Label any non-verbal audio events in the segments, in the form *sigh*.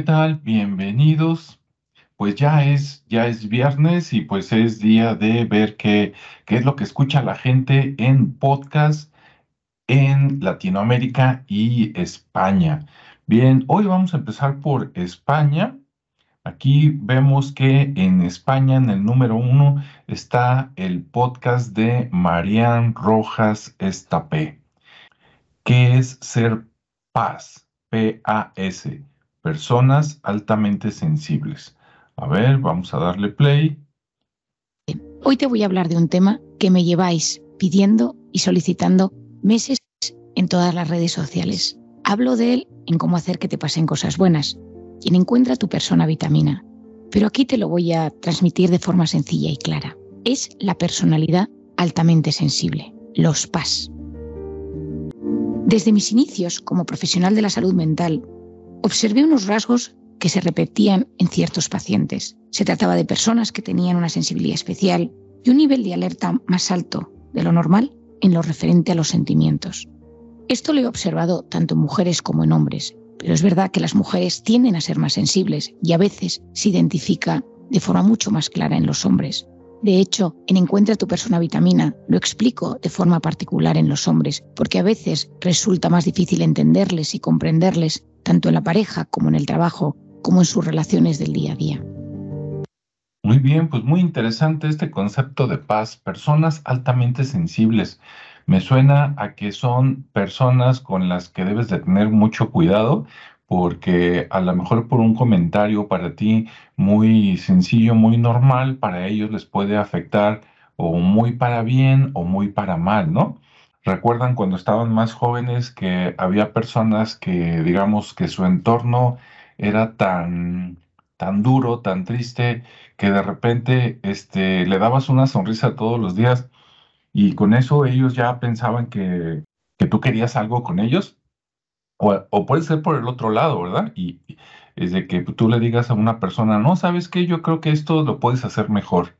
¿qué tal? Bienvenidos. Pues ya es, ya es viernes y pues es día de ver qué, qué es lo que escucha la gente en podcast en Latinoamérica y España. Bien, hoy vamos a empezar por España. Aquí vemos que en España, en el número uno, está el podcast de Marian Rojas Estapé, que es Ser Paz, P-A-S personas altamente sensibles. A ver, vamos a darle play. Hoy te voy a hablar de un tema que me lleváis pidiendo y solicitando meses en todas las redes sociales. Hablo de él en cómo hacer que te pasen cosas buenas, quien encuentra tu persona vitamina. Pero aquí te lo voy a transmitir de forma sencilla y clara. Es la personalidad altamente sensible, los PAS. Desde mis inicios como profesional de la salud mental, observé unos rasgos que se repetían en ciertos pacientes. Se trataba de personas que tenían una sensibilidad especial y un nivel de alerta más alto de lo normal en lo referente a los sentimientos. Esto lo he observado tanto en mujeres como en hombres, pero es verdad que las mujeres tienden a ser más sensibles y a veces se identifica de forma mucho más clara en los hombres. De hecho, en Encuentra tu persona vitamina lo explico de forma particular en los hombres, porque a veces resulta más difícil entenderles y comprenderles, tanto en la pareja como en el trabajo, como en sus relaciones del día a día. Muy bien, pues muy interesante este concepto de paz, personas altamente sensibles. Me suena a que son personas con las que debes de tener mucho cuidado porque a lo mejor por un comentario para ti muy sencillo, muy normal, para ellos les puede afectar o muy para bien o muy para mal, ¿no? Recuerdan cuando estaban más jóvenes que había personas que, digamos, que su entorno era tan, tan duro, tan triste, que de repente este, le dabas una sonrisa todos los días y con eso ellos ya pensaban que, que tú querías algo con ellos o, puede ser por el otro lado, ¿verdad? Y, es de que tú le digas a una persona, no, ¿sabes qué? Yo creo que esto lo puedes hacer mejor.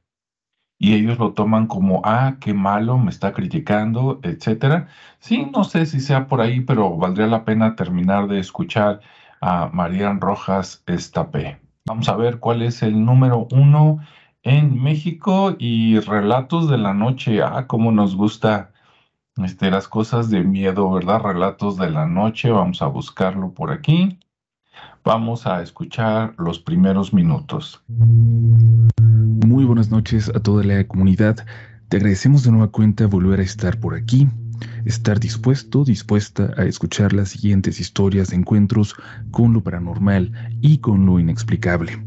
Y ellos lo toman como, ah, qué malo, me está criticando, etcétera. Sí, no sé si sea por ahí, pero valdría la pena terminar de escuchar a Marian Rojas Estapé. Vamos a ver cuál es el número uno en México y relatos de la noche. Ah, cómo nos gusta este, las cosas de miedo, ¿verdad? Relatos de la noche, vamos a buscarlo por aquí. Vamos a escuchar los primeros minutos. Muy buenas noches a toda la comunidad. Te agradecemos de nueva cuenta volver a estar por aquí, estar dispuesto, dispuesta a escuchar las siguientes historias de encuentros con lo paranormal y con lo inexplicable.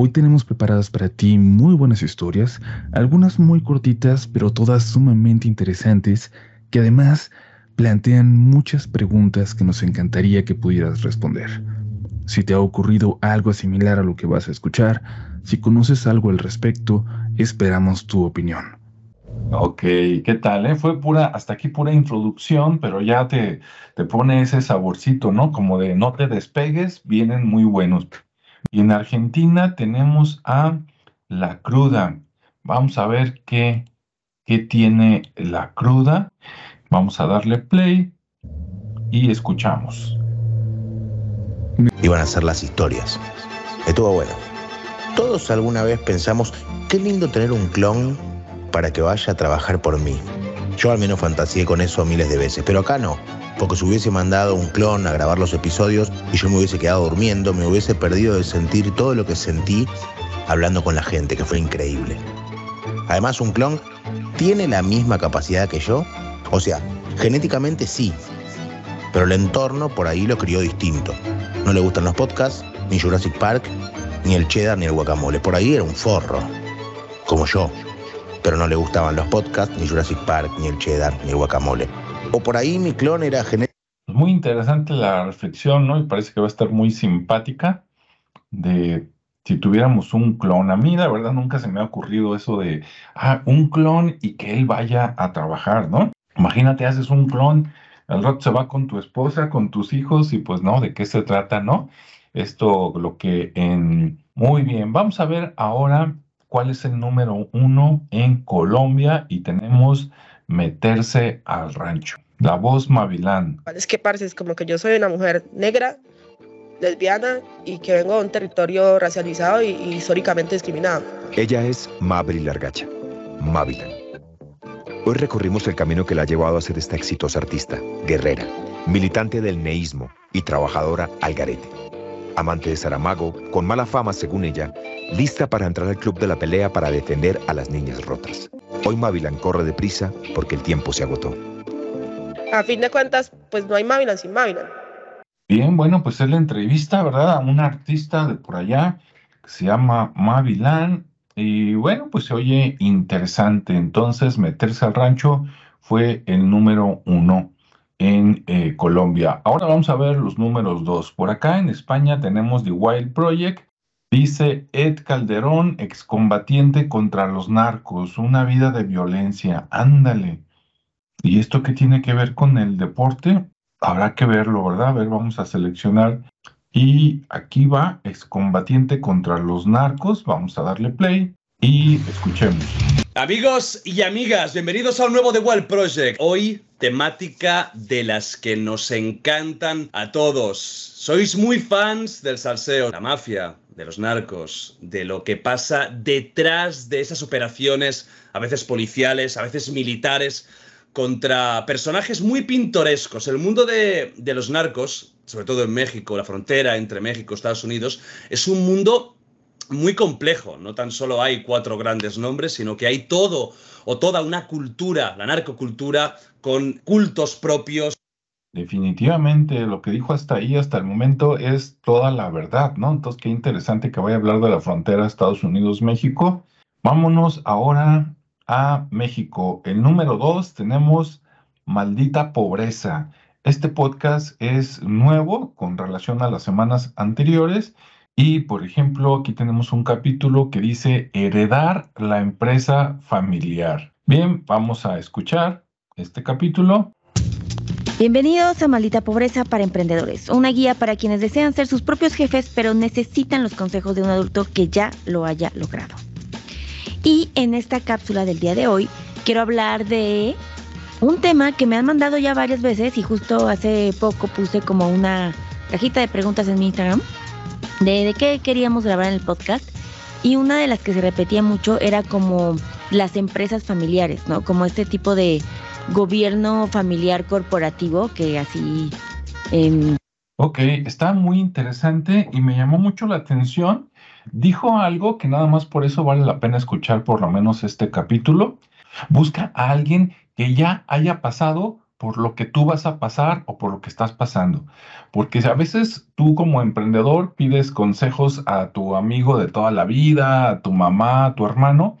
Hoy tenemos preparadas para ti muy buenas historias, algunas muy cortitas, pero todas sumamente interesantes, que además plantean muchas preguntas que nos encantaría que pudieras responder. Si te ha ocurrido algo similar a lo que vas a escuchar, si conoces algo al respecto, esperamos tu opinión. Ok, ¿qué tal? Eh? Fue pura, hasta aquí pura introducción, pero ya te, te pone ese saborcito, ¿no? Como de no te despegues, vienen muy buenos. Y en Argentina tenemos a la cruda. Vamos a ver qué, qué tiene la cruda. Vamos a darle play y escuchamos. Iban a ser las historias. Estuvo bueno. Todos alguna vez pensamos, qué lindo tener un clon para que vaya a trabajar por mí. Yo al menos fantaseé con eso miles de veces, pero acá no porque si hubiese mandado un clon a grabar los episodios y yo me hubiese quedado durmiendo, me hubiese perdido de sentir todo lo que sentí hablando con la gente, que fue increíble. Además, un clon tiene la misma capacidad que yo, o sea, genéticamente sí, pero el entorno por ahí lo crió distinto. No le gustan los podcasts, ni Jurassic Park, ni el cheddar, ni el guacamole. Por ahí era un forro, como yo. Pero no le gustaban los podcasts, ni Jurassic Park, ni el cheddar, ni el guacamole. O por ahí mi clon era genético. Muy interesante la reflexión, ¿no? Y parece que va a estar muy simpática de si tuviéramos un clon. A mí, la verdad, nunca se me ha ocurrido eso de, ah, un clon y que él vaya a trabajar, ¿no? Imagínate, haces un clon, al rato se va con tu esposa, con tus hijos y pues no, ¿de qué se trata, no? Esto, lo que en... Muy bien, vamos a ver ahora cuál es el número uno en Colombia y tenemos meterse al rancho. La voz Mavilán. Es que parece, es como que yo soy una mujer negra lesbiana y que vengo de un territorio racializado y, y históricamente discriminado. Ella es Mabri Largacha, Mavilan. Hoy recorrimos el camino que la ha llevado a ser esta exitosa artista, guerrera, militante del neísmo y trabajadora al garete. Amante de Saramago, con mala fama según ella, lista para entrar al club de la pelea para defender a las niñas rotas. Hoy Mavilan corre deprisa porque el tiempo se agotó. A fin de cuentas, pues no hay Mavilan sin Mavilan. Bien, bueno, pues es la entrevista, ¿verdad? A una artista de por allá que se llama Mavilan. Y bueno, pues se oye interesante. Entonces, meterse al rancho fue el número uno en eh, Colombia. Ahora vamos a ver los números dos. Por acá en España tenemos The Wild Project. Dice Ed Calderón, excombatiente contra los narcos, una vida de violencia. Ándale. ¿Y esto qué tiene que ver con el deporte? Habrá que verlo, ¿verdad? A ver, vamos a seleccionar. Y aquí va, excombatiente contra los narcos. Vamos a darle play y escuchemos. Amigos y amigas, bienvenidos a un nuevo The Wild Project. Hoy, temática de las que nos encantan a todos. Sois muy fans del salseo, la mafia, de los narcos, de lo que pasa detrás de esas operaciones, a veces policiales, a veces militares, contra personajes muy pintorescos. El mundo de, de los narcos, sobre todo en México, la frontera entre México y Estados Unidos, es un mundo muy complejo. No tan solo hay cuatro grandes nombres, sino que hay todo o toda una cultura, la narcocultura, con cultos propios. Definitivamente lo que dijo hasta ahí, hasta el momento, es toda la verdad, ¿no? Entonces, qué interesante que vaya a hablar de la frontera Estados Unidos-México. Vámonos ahora a México. El número dos tenemos Maldita Pobreza. Este podcast es nuevo con relación a las semanas anteriores y, por ejemplo, aquí tenemos un capítulo que dice heredar la empresa familiar. Bien, vamos a escuchar este capítulo. Bienvenidos a Maldita Pobreza para Emprendedores, una guía para quienes desean ser sus propios jefes pero necesitan los consejos de un adulto que ya lo haya logrado. Y en esta cápsula del día de hoy quiero hablar de un tema que me han mandado ya varias veces y justo hace poco puse como una cajita de preguntas en mi Instagram de, qué queríamos grabar en el podcast. Y una de las que se repetía mucho era como las empresas familiares, ¿no? Como este tipo de gobierno familiar corporativo que así... Eh, Ok, está muy interesante y me llamó mucho la atención. Dijo algo que nada más por eso vale la pena escuchar por lo menos este capítulo. Busca a alguien que ya haya pasado por lo que tú vas a pasar o por lo que estás pasando. Porque a veces tú como emprendedor pides consejos a tu amigo de toda la vida, a tu mamá, a tu hermano,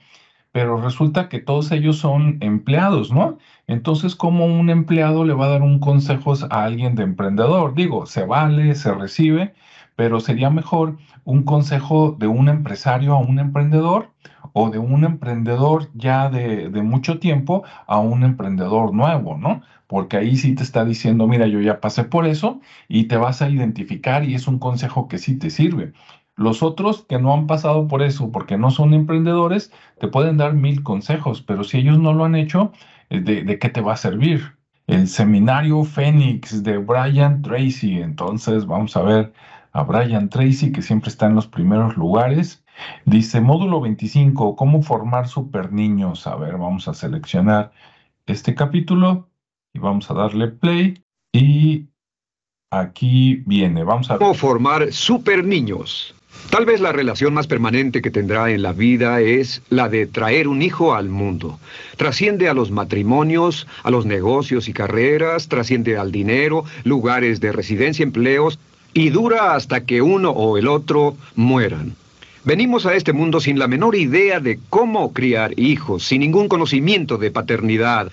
pero resulta que todos ellos son empleados, ¿no? Entonces, ¿cómo un empleado le va a dar un consejo a alguien de emprendedor? Digo, se vale, se recibe, pero sería mejor un consejo de un empresario a un emprendedor o de un emprendedor ya de, mucho tiempo a un emprendedor nuevo, ¿no? Porque ahí sí te está diciendo, mira, yo ya pasé por eso y te vas a identificar y es un consejo que sí te sirve. Los otros que no han pasado por eso, porque no son emprendedores, te pueden dar mil consejos, pero si ellos no lo han hecho, eh, ¿de, de qué te va a servir? El seminario Fénix de Brian Tracy. Entonces vamos a ver a Brian Tracy, que siempre está en los primeros lugares. Dice, módulo 25, ¿cómo formar super niños? A ver, vamos a seleccionar este capítulo y vamos a darle play. Y aquí viene, vamos a. ¿Cómo formar super niños? Tal vez la relación más permanente que tendrá en la vida es la de traer un hijo al mundo. Trasciende a los matrimonios, a los negocios y carreras, trasciende al dinero, lugares de residencia, empleos, y dura hasta que uno o el otro mueran. Venimos a este mundo sin la menor idea de cómo criar hijos, sin ningún conocimiento de paternidad.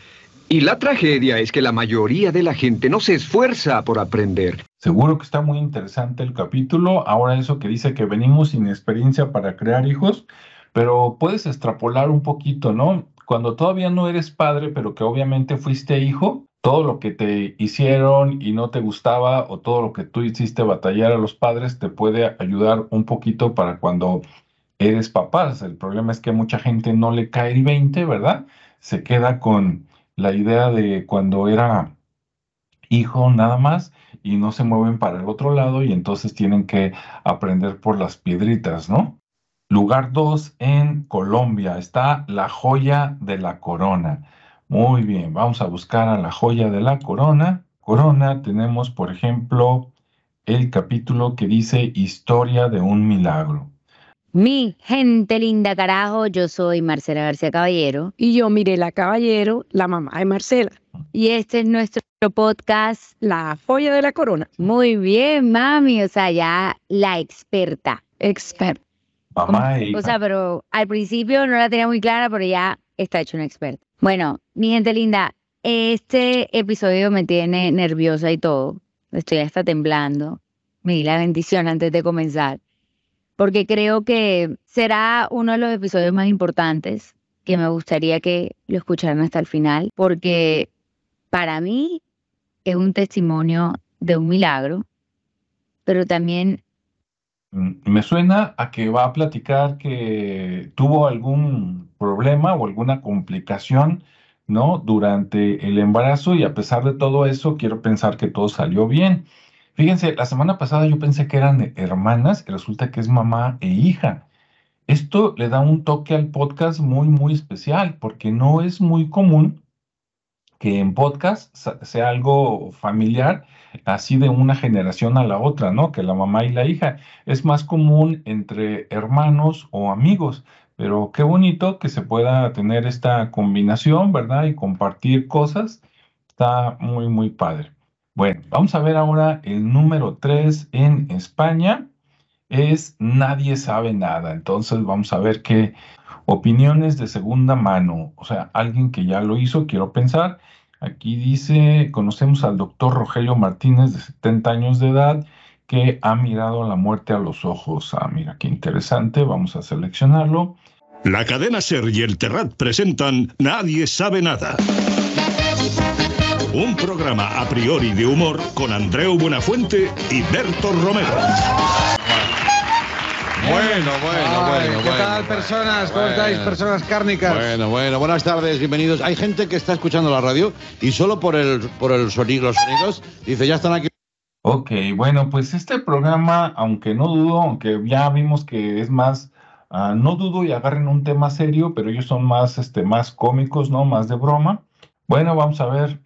Y la tragedia es que la mayoría de la gente no se esfuerza por aprender. Seguro que está muy interesante el capítulo. Ahora eso que dice que venimos sin experiencia para crear hijos, pero puedes extrapolar un poquito, ¿no? Cuando todavía no eres padre, pero que obviamente fuiste hijo, todo lo que te hicieron y no te gustaba o todo lo que tú hiciste batallar a los padres te puede ayudar un poquito para cuando eres papás. El problema es que mucha gente no le cae el 20, ¿verdad? Se queda con la idea de cuando era hijo nada más y no se mueven para el otro lado y entonces tienen que aprender por las piedritas, ¿no? Lugar 2 en Colombia está la joya de la corona. Muy bien, vamos a buscar a la joya de la corona. Corona tenemos, por ejemplo, el capítulo que dice Historia de un milagro. Mi gente linda carajo, yo soy Marcela García Caballero. Y yo Mirela Caballero, la mamá de Marcela. Y este es nuestro podcast. La joya de la corona. Muy bien, mami, o sea, ya la experta. Experta. Mamá e O sea, pero al principio no la tenía muy clara, pero ya está hecho una experta. Bueno, mi gente linda, este episodio me tiene nerviosa y todo. Estoy hasta temblando. Me di la bendición antes de comenzar porque creo que será uno de los episodios más importantes que me gustaría que lo escucharan hasta el final, porque para mí es un testimonio de un milagro, pero también... Mm, me suena a que va a platicar que tuvo algún problema o alguna complicación, ¿no? Durante el embarazo y a pesar de todo eso, quiero pensar que todo salió bien. Fíjense, la semana pasada yo pensé que eran hermanas y resulta que es mamá e hija. Esto le da un toque al podcast muy, muy especial porque no es muy común que en podcast sea algo familiar, así de una generación a la otra, ¿no? Que la mamá y la hija. Es más común entre hermanos o amigos, pero qué bonito que se pueda tener esta combinación, ¿verdad? Y compartir cosas. Está muy, muy padre. Bueno, vamos a ver ahora el número 3 en España. Es Nadie sabe nada. Entonces vamos a ver qué opiniones de segunda mano. O sea, alguien que ya lo hizo, quiero pensar. Aquí dice, conocemos al doctor Rogelio Martínez de 70 años de edad que ha mirado la muerte a los ojos. Ah, mira, qué interesante. Vamos a seleccionarlo. La cadena Ser y el Terrat presentan Nadie sabe nada. Un programa a priori de humor con Andreu Buenafuente y Berto Romero. Bueno, bueno, bueno. ¿Qué tal, personas? ¿Cómo estáis, personas cárnicas? Bueno, bueno, buenas tardes, bienvenidos. Hay gente que está escuchando la radio y solo por el, por el sonido, los sonidos dice, ya están aquí. Ok, bueno, pues este programa, aunque no dudo, aunque ya vimos que es más, ah, no dudo y agarren un tema serio, pero ellos son más, este, más cómicos, ¿no? Más de broma. Bueno, vamos a ver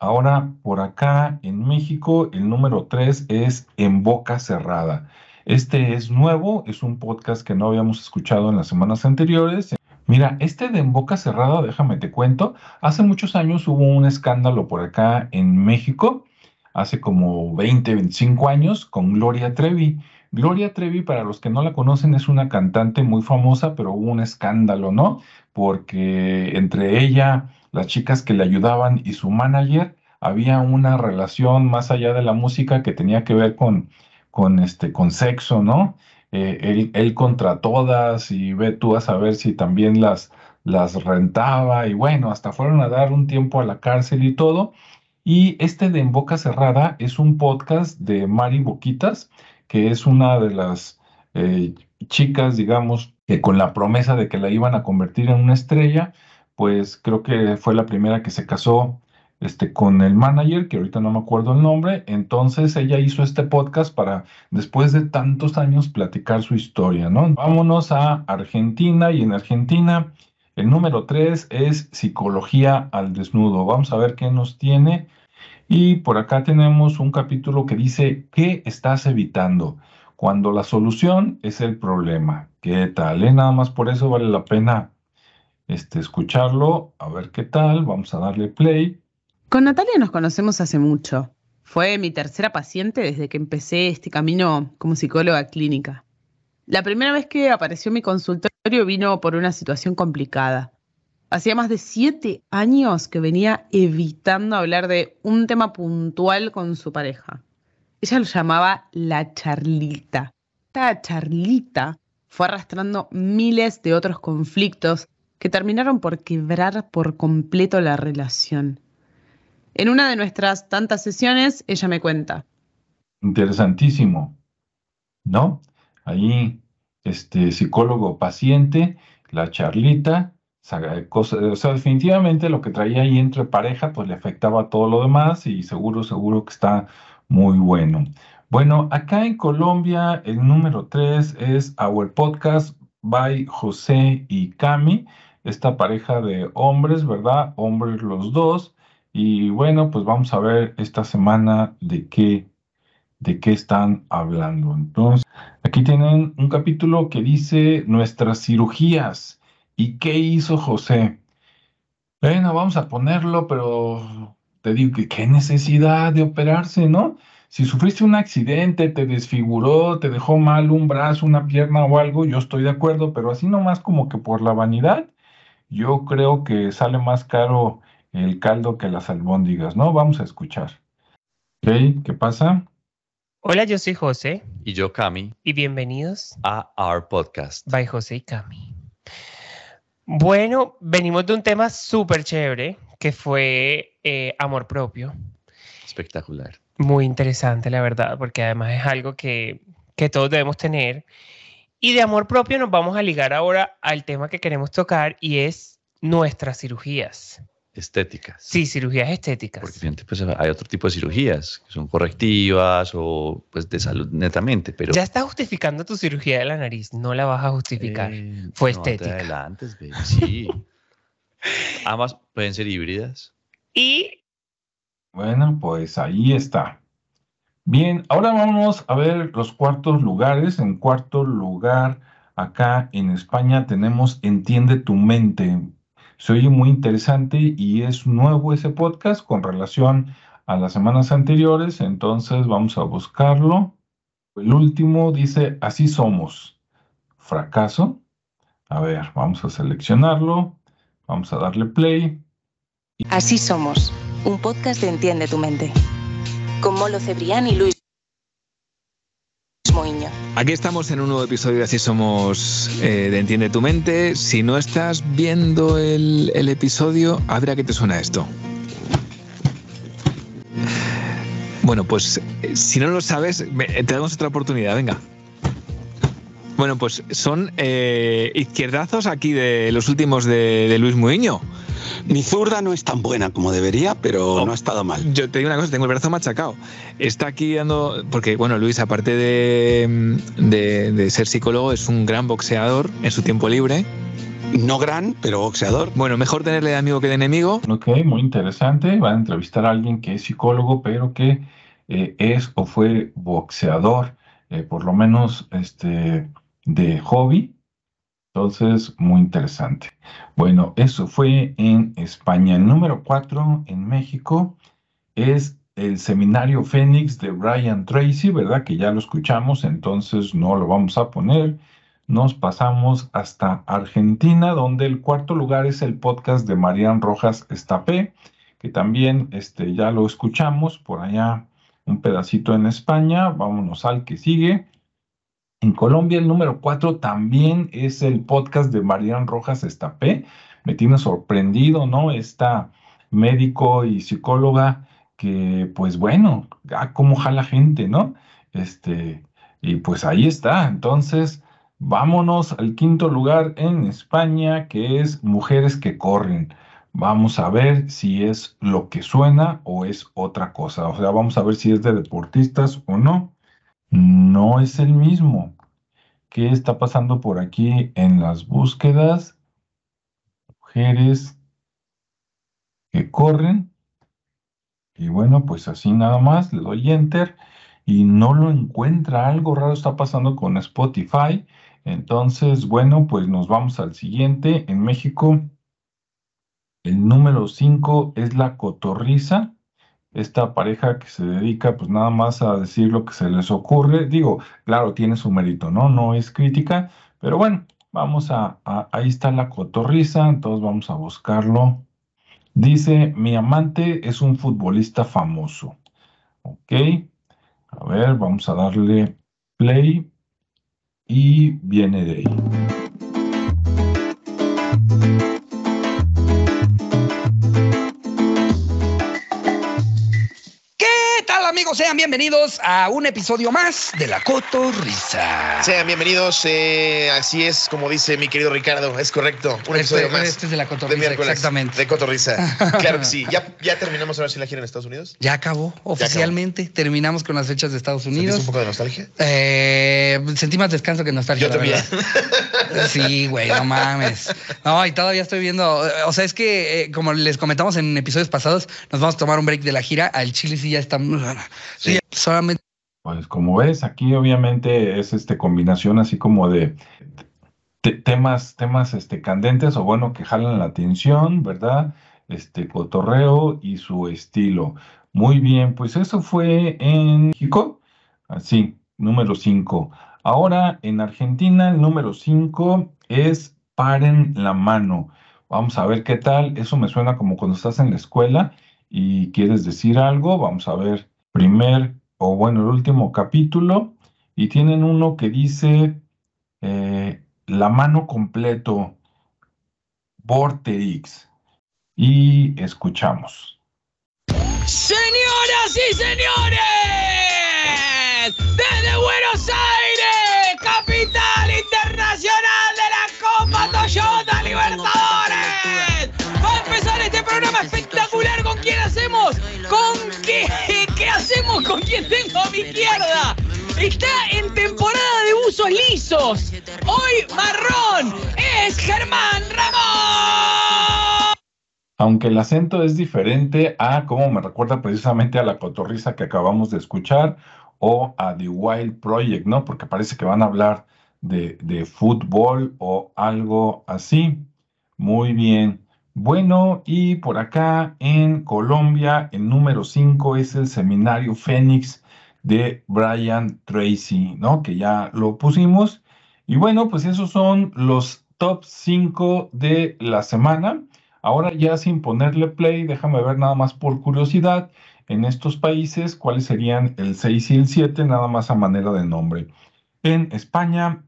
Ahora, por acá en México, el número 3 es En Boca Cerrada. Este es nuevo, es un podcast que no habíamos escuchado en las semanas anteriores. Mira, este de En Boca Cerrada, déjame te cuento, hace muchos años hubo un escándalo por acá en México, hace como 20, 25 años, con Gloria Trevi. Gloria Trevi, para los que no la conocen, es una cantante muy famosa, pero hubo un escándalo, ¿no? Porque entre ella las chicas que le ayudaban y su manager, había una relación más allá de la música que tenía que ver con, con, este, con sexo, ¿no? Eh, él, contra todas y ve tú a saber si también las, las rentaba y bueno, hasta fueron a dar un tiempo a la cárcel y todo. Y este de En Boca Cerrada es un podcast de Mari Boquitas, que es una de las eh, chicas, digamos, que con la promesa de que la iban a convertir en una estrella, pues creo que fue la primera que se casó este, con el manager, que ahorita no me acuerdo el nombre. Entonces ella hizo este podcast para, después de tantos años, platicar su historia, ¿no? Vámonos a Argentina y en Argentina el número tres es Psicología al Desnudo. Vamos a ver qué nos tiene. Y por acá tenemos un capítulo que dice, ¿qué estás evitando? Cuando la solución es el problema. ¿Qué tal? Eh? Nada más por eso vale la pena este, escucharlo, a ver qué tal, vamos a darle play. Con Natalia nos conocemos hace mucho. Fue mi tercera paciente desde que empecé este camino como psicóloga clínica. La primera vez que apareció en mi consultorio vino por una situación complicada. Hacía más de siete años que venía evitando hablar de un tema puntual con su pareja. Ella lo llamaba la charlita. Esta charlita fue arrastrando miles de otros conflictos que terminaron por quebrar por completo la relación. En una de nuestras tantas sesiones, ella me cuenta. Interesantísimo, ¿no? Ahí, este psicólogo paciente, la charlita, O sea, definitivamente lo que traía ahí entre pareja, pues le afectaba a todo lo demás y seguro, seguro que está muy bueno. Bueno, acá en Colombia el número 3 es Our Podcast by José y Cami, esta pareja de hombres, ¿verdad? Hombres los dos. Y bueno, pues vamos a ver esta semana de qué, de qué están hablando. Entonces, aquí tienen un capítulo que dice nuestras cirugías. ¿Y qué hizo José? Bueno, vamos a ponerlo, pero te digo que qué necesidad de operarse, ¿no? Si sufriste un accidente, te desfiguró, te dejó mal un brazo, una pierna o algo, yo estoy de acuerdo, pero así nomás como que por la vanidad, yo creo que sale más caro el caldo que las albóndigas, ¿no? Vamos a escuchar. ¿Ok? ¿Qué pasa? Hola, yo soy José. Y yo, Cami. Y bienvenidos a Our Podcast. By José y Cami. Bueno, venimos de un tema súper chévere que fue eh, amor propio. Espectacular muy interesante, la verdad, porque además es algo que, que todos debemos tener. Y de amor propio nos vamos a ligar ahora al tema que queremos tocar y es nuestras cirugías. Estéticas. Sí, cirugías estéticas. Porque pues, hay otro tipo de cirugías que son correctivas o pues de salud netamente, pero... Ya estás justificando tu cirugía de la nariz, no la vas a justificar. Eh, Fue estética. Adelante, sí. *laughs* Ambas pueden ser híbridas. Y bueno, pues ahí está. Bien, ahora vamos a ver los cuartos lugares. En cuarto lugar, acá en España tenemos Entiende tu mente. Se oye muy interesante y es nuevo ese podcast con relación a las semanas anteriores, entonces vamos a buscarlo. El último dice, así somos. Fracaso. A ver, vamos a seleccionarlo. Vamos a darle play. Así somos un podcast de Entiende tu mente. Con Molo Cebrián y Luis. Aquí estamos en un nuevo episodio de Así Somos eh, de Entiende tu mente. Si no estás viendo el, el episodio, a qué te suena esto. Bueno, pues eh, si no lo sabes, te damos otra oportunidad, venga. Bueno, pues son eh, izquierdazos aquí de los últimos de, de Luis Muiño. Mi zurda no es tan buena como debería, pero no, ha estado mal. Yo te digo una cosa, tengo el brazo machacado. Está aquí dando, porque bueno, Luis, aparte de, de, ser psicólogo, es un gran boxeador en su tiempo libre. No gran, pero boxeador. Bueno, mejor tenerle de amigo que de enemigo. Ok, muy interesante. Va a entrevistar a alguien que es psicólogo, pero que eh, es o fue boxeador, eh, por lo menos este, de hobby. Entonces, muy interesante. Bueno, eso fue en España. Número cuatro en México es el seminario Fénix de Brian Tracy, ¿verdad? Que ya lo escuchamos, entonces no lo vamos a poner. Nos pasamos hasta Argentina, donde el cuarto lugar es el podcast de Marian Rojas Estapé, que también este, ya lo escuchamos por allá un pedacito en España. Vámonos al que sigue. En Colombia, el número cuatro también es el podcast de Marian Rojas Estapé. Me tiene sorprendido, ¿no? Esta médico y psicóloga que, pues bueno, ah, cómo jala gente, ¿no? Este, y pues ahí está. Entonces, vámonos al quinto lugar en España, que es Mujeres que corren. Vamos a ver si es lo que suena o es otra cosa. O sea, vamos a ver si es de deportistas o no no es el mismo. ¿Qué está pasando por aquí en las búsquedas? Mujeres que corren. Y bueno, pues así nada más, le doy enter y no lo encuentra. Algo raro está pasando con Spotify. Entonces, bueno, pues nos vamos al siguiente. En México, el número 5 es la cotorriza esta pareja que se dedica pues nada más a decir lo que se les ocurre. Digo, claro, tiene su mérito, ¿no? No es crítica, pero bueno, vamos a, ahí está la cotorriza, entonces vamos a buscarlo. Dice, mi amante es un futbolista famoso. Ok, a ver, vamos a darle play y viene de ahí. Amigos? Sean bienvenidos a un episodio más de La Cotorrisa. Sean bienvenidos, eh, así es como dice mi querido Ricardo, es correcto. Un episodio Este, más. este es de La Cotorrisa, exactamente. De Cotorrisa. *laughs* claro que sí. ¿Ya, ya terminamos ahora sí la gira en Estados Unidos? Ya acabó, oficialmente. Terminamos con las fechas de Estados ¿Sentiste Unidos. un poco de nostalgia? Eh, sentí más descanso que nostalgia. Yo también. Sí, güey, no mames. No, y todavía estoy viendo. O sea, es que, eh, como les comentamos en episodios pasados, nos vamos a tomar un break de la gira. Al Chile sí ya estamos. Sí, solamente. Pues como ves, aquí obviamente es este combinación así como de te- temas, temas este, candentes o bueno, que jalan la atención, ¿verdad? Este cotorreo y su estilo. Muy bien, pues eso fue en México, así, número 5. Ahora en Argentina, el número 5 es Paren la mano. Vamos a ver qué tal. Eso me suena como cuando estás en la escuela y quieres decir algo. Vamos a ver primer o bueno, el último capítulo. Y tienen uno que dice eh, la mano completo, Vorterix. Y escuchamos. Señoras y señores, desde Buenos Aires, capital internacional de la Copa Toyota Libertadores, va a empezar este programa espectacular con quién hacemos, con qué, qué hacemos con quien tengo a mi izquierda. Está en temporada de buzos lisos. Hoy marrón es Germán Ramón. Aunque el acento es diferente a cómo me recuerda precisamente a la cotorriza que acabamos de escuchar o a The Wild Project, ¿no? Porque parece que van a hablar de, de fútbol o algo así. Muy bien. Bueno, y por acá en Colombia, el número 5 es el Seminario Fénix de Brian Tracy, ¿no? Que ya lo pusimos. Y bueno, pues esos son los top 5 de la semana. Ahora ya sin ponerle play, déjame ver nada más por curiosidad en estos países cuáles serían el 6 y el 7, nada más a manera de nombre. En España,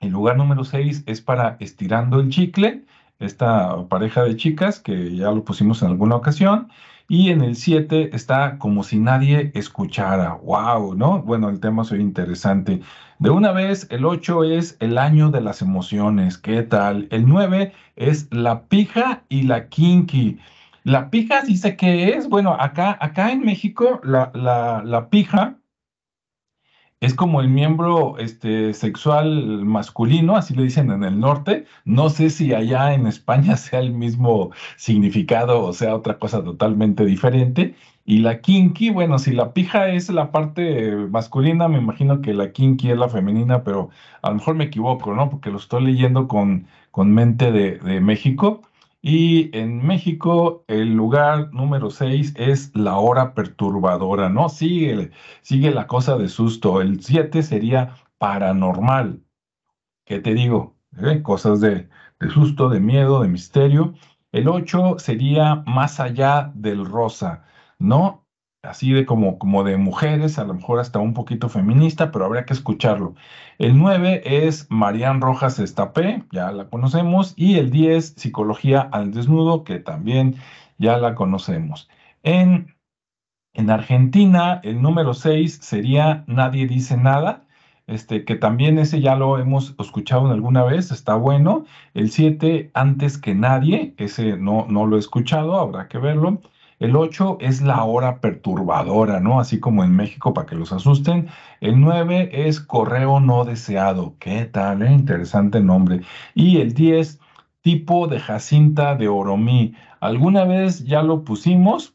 el lugar número 6 es para Estirando el Chicle, esta pareja de chicas que ya lo pusimos en alguna ocasión. Y en el 7 está como si nadie escuchara. ¡Wow! ¿No? Bueno, el tema soy interesante. De una vez, el 8 es el año de las emociones. ¿Qué tal? El 9 es la pija y la kinky. La pija dice que es, bueno, acá, acá en México, la, la, la pija es como el miembro este, sexual masculino, así le dicen en el norte. No sé si allá en España *laughs* sea el mismo significado o sea otra cosa totalmente diferente. Y la kinky, bueno, si la pija es la parte masculina, me imagino que la kinky es la femenina, pero a lo mejor me equivoco, ¿no? Porque lo estoy leyendo con, con mente de, de México. Y en México, el lugar número 6 es la hora perturbadora, ¿no? Sigue, sigue la cosa de susto. El 7 sería paranormal. ¿Qué te digo? ¿Eh? Cosas de, de susto, de miedo, de misterio. El 8 sería más allá del rosa, ¿no? Así de como, como de mujeres, a lo mejor hasta un poquito feminista, pero habría que escucharlo. El 9 es Marian Rojas Estapé, ya la conocemos, y el 10, Psicología al Desnudo, que también ya la conocemos. En, en Argentina, el número 6 sería Nadie dice nada, este, que también ese ya lo hemos escuchado alguna vez, está bueno. El 7, Antes que nadie, ese no, no lo he escuchado, habrá que verlo. El 8 es la hora perturbadora, ¿no? Así como en México para que los asusten. El 9 es correo no deseado. ¿Qué tal? eh? Interesante nombre. Y el 10, tipo de Jacinta de Oromí. Alguna vez ya lo pusimos.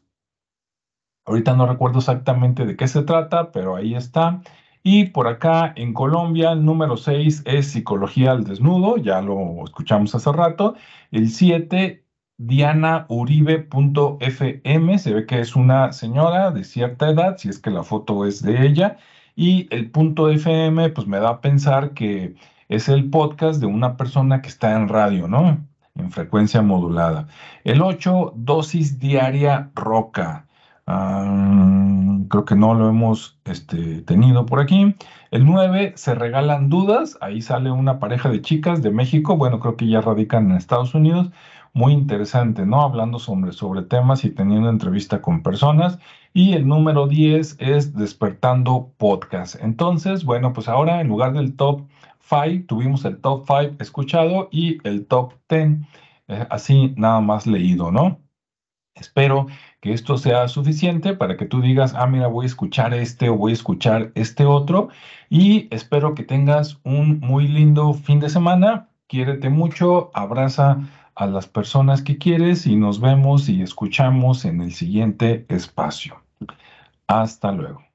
Ahorita no recuerdo exactamente de qué se trata, pero ahí está. Y por acá en Colombia, el número 6 es Psicología al Desnudo, ya lo escuchamos hace rato. El 7, dianauribe.fm, se ve que es una señora de cierta edad, si es que la foto es de ella. Y el punto FM, pues me da a pensar que es el podcast de una persona que está en radio, ¿no? En frecuencia modulada. El 8, dosis diaria roca. Ah, creo que no lo hemos este, tenido por aquí. El 9, se regalan dudas. Ahí sale una pareja de chicas de México. Bueno, creo que ya radican en Estados Unidos. Muy interesante, ¿no? Hablando sobre, sobre temas y teniendo entrevista con personas. Y el número 10 es Despertando Podcast. Entonces, bueno, pues ahora en lugar del top 5, tuvimos el top 5 escuchado y el top 10 eh, así nada más leído, ¿no? Espero que esto sea suficiente para que tú digas, ah, mira, voy a escuchar este o voy a escuchar este otro. Y espero que tengas un muy lindo fin de semana. Quiérete mucho, abraza a las personas que quieres y nos vemos y escuchamos en el siguiente espacio. Hasta luego.